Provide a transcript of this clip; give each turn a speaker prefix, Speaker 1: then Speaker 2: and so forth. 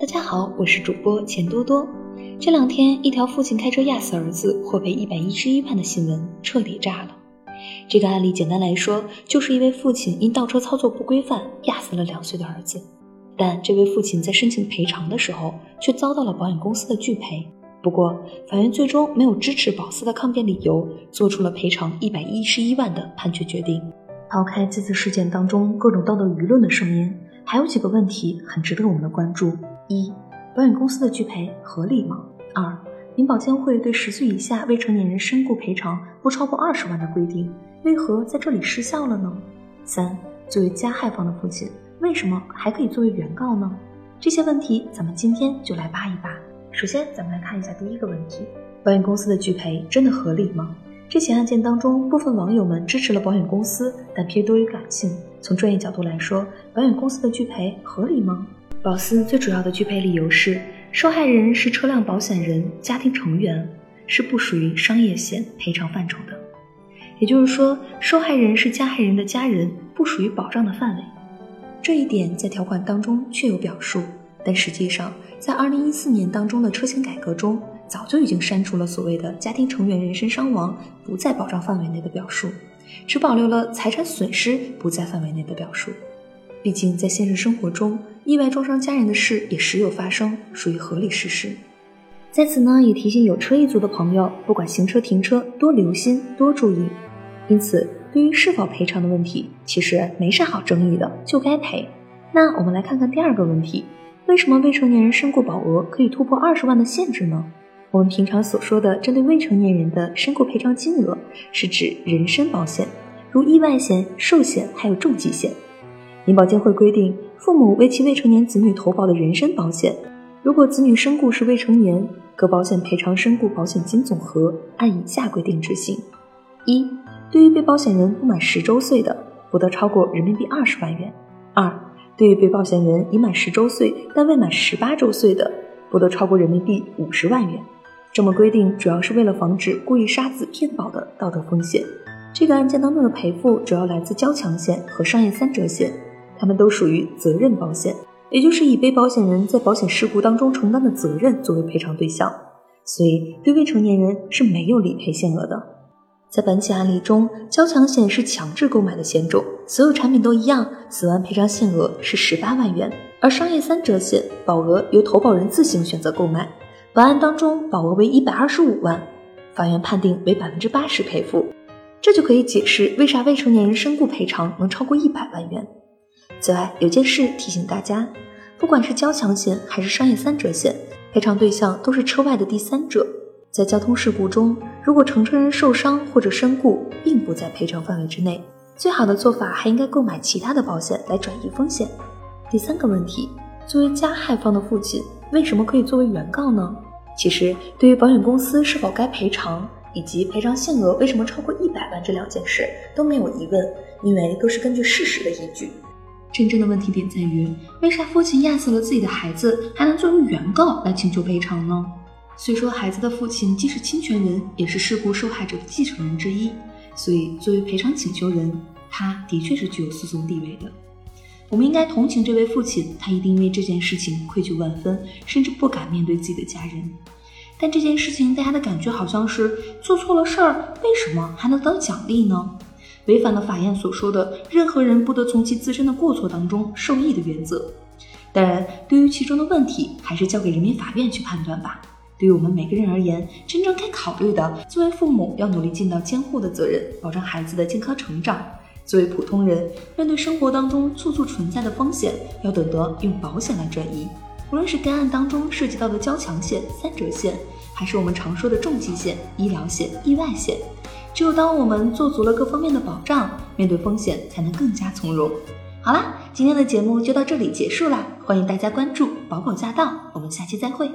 Speaker 1: 大家好，我是主播钱多多。这两天，一条父亲开车压死儿子获赔一百一十一万的新闻彻底炸了。这个案例简单来说，就是一位父亲因倒车操作不规范压死了两岁的儿子，但这位父亲在申请赔偿的时候却遭到了保险公司的拒赔。不过，法院最终没有支持保司的抗辩理由，做出了赔偿一百一十一万的判决决定。抛开这次事件当中各种道德舆论的声音，还有几个问题很值得我们的关注。一、保险公司的拒赔合理吗？二、银保监会对十岁以下未成年人身故赔偿不超过二十万的规定，为何在这里失效了呢？三、作为加害方的父亲，为什么还可以作为原告呢？这些问题，咱们今天就来扒一扒。首先，咱们来看一下第一个问题：保险公司的拒赔真的合理吗？这起案件当中，部分网友们支持了保险公司，但偏多于感性。从专业角度来说，保险公司的拒赔合理吗？保司最主要的拒赔理由是，受害人是车辆保险人家庭成员，是不属于商业险赔偿范畴的。也就是说，受害人是加害人的家人，不属于保障的范围。这一点在条款当中确有表述，但实际上，在二零一四年当中的车险改革中，早就已经删除了所谓的家庭成员人身伤亡不在保障范围内的表述，只保留了财产损失不在范围内的表述。毕竟，在现实生活中，意外撞伤家人的事也时有发生，属于合理事实。在此呢，也提醒有车一族的朋友，不管行车停车，多留心，多注意。因此，对于是否赔偿的问题，其实没啥好争议的，就该赔。那我们来看看第二个问题：为什么未成年人身故保额可以突破二十万的限制呢？我们平常所说的针对未成年人的身故赔偿金额，是指人身保险，如意外险、寿险，还有重疾险。银保监会规定，父母为其未成年子女投保的人身保险，如果子女身故是未成年，各保险赔偿身故保险金总和按以下规定执行：一、对于被保险人不满十周岁的，不得超过人民币二十万元；二、对于被保险人已满十周岁但未满十八周岁的，不得超过人民币五十万元。这么规定主要是为了防止故意杀子骗保的道德风险。这个案件当中的赔付主要来自交强险和商业三者险。他们都属于责任保险，也就是以被保险人在保险事故当中承担的责任作为赔偿对象，所以对未成年人是没有理赔限额的。在本起案例中，交强险是强制购买的险种，所有产品都一样，死亡赔偿限额是十八万元；而商业三者险保额由投保人自行选择购买，本案当中保额为一百二十五万，法院判定为百分之八十赔付，这就可以解释为啥未成年人身故赔偿能超过一百万元。此外，有件事提醒大家，不管是交强险还是商业三者险，赔偿对象都是车外的第三者。在交通事故中，如果乘车人受伤或者身故，并不在赔偿范围之内，最好的做法还应该购买其他的保险来转移风险。第三个问题，作为加害方的父亲，为什么可以作为原告呢？其实，对于保险公司是否该赔偿，以及赔偿限额为什么超过一百万这两件事都没有疑问，因为都是根据事实的依据。真正的问题点在于，为啥父亲压死了自己的孩子，还能作为原告来请求赔偿呢？虽说孩子的父亲既是侵权人，也是事故受害者的继承人之一，所以作为赔偿请求人，他的确是具有诉讼地位的。我们应该同情这位父亲，他一定因为这件事情愧疚万分，甚至不敢面对自己的家人。但这件事情，大家的感觉好像是做错了事儿，为什么还能得奖励呢？违反了法院所说的“任何人不得从其自身的过错当中受益”的原则。当然，对于其中的问题，还是交给人民法院去判断吧。对于我们每个人而言，真正该考虑的，作为父母要努力尽到监护的责任，保障孩子的健康成长；作为普通人，面对生活当中处处存在的风险，要懂得用保险来转移。无论是该案当中涉及到的交强险、三者险，还是我们常说的重疾险、医疗险、意外险。只有当我们做足了各方面的保障，面对风险才能更加从容。好啦，今天的节目就到这里结束啦，欢迎大家关注宝宝驾到，我们下期再会。